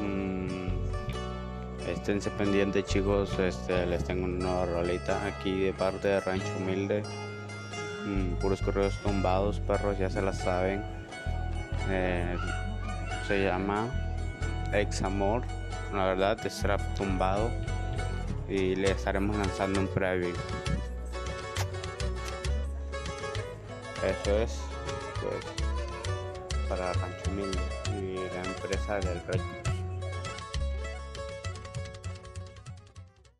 Mm, esténse pendientes chicos, este, les tengo una nueva rolita aquí de parte de Rancho Humilde. Mm, puros correos tumbados, perros, ya se la saben. Eh, se llama Ex Amor, la verdad es tumbado y le estaremos lanzando un preview. Eso es, pues, para Rancho Humilde y la empresa del Red